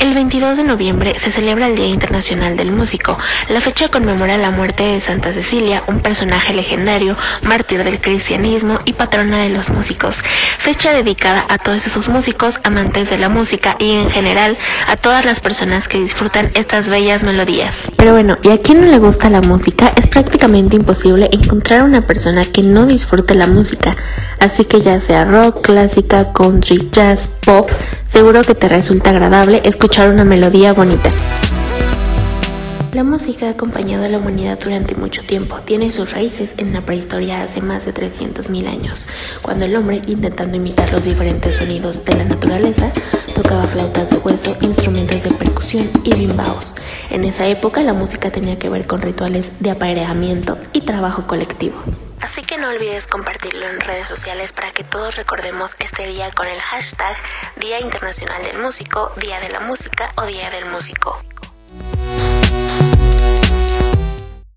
El 22 de noviembre se celebra el Día Internacional del Músico. La fecha conmemora la muerte de Santa Cecilia, un personaje legendario, mártir del cristianismo y patrona de los músicos. Fecha dedicada a todos esos músicos, amantes de la música y en general a todas las personas que disfrutan estas bellas melodías. Pero bueno, ¿y a quién no le gusta la música? Es prácticamente imposible encontrar una persona que no disfrute la música. Así que ya sea rock, clásica, country, jazz, pop, seguro que te resulta agradable escuchar una melodía bonita. La música ha acompañado a la humanidad durante mucho tiempo. Tiene sus raíces en la prehistoria hace más de 300.000 años, cuando el hombre, intentando imitar los diferentes sonidos de la naturaleza, tocaba flautas de hueso, instrumentos de percusión y bimbaos. En esa época la música tenía que ver con rituales de apareamiento y trabajo colectivo. Así que no olvides compartirlo en redes sociales para que todos recordemos este día con el hashtag Día Internacional del Músico, Día de la Música o Día del Músico.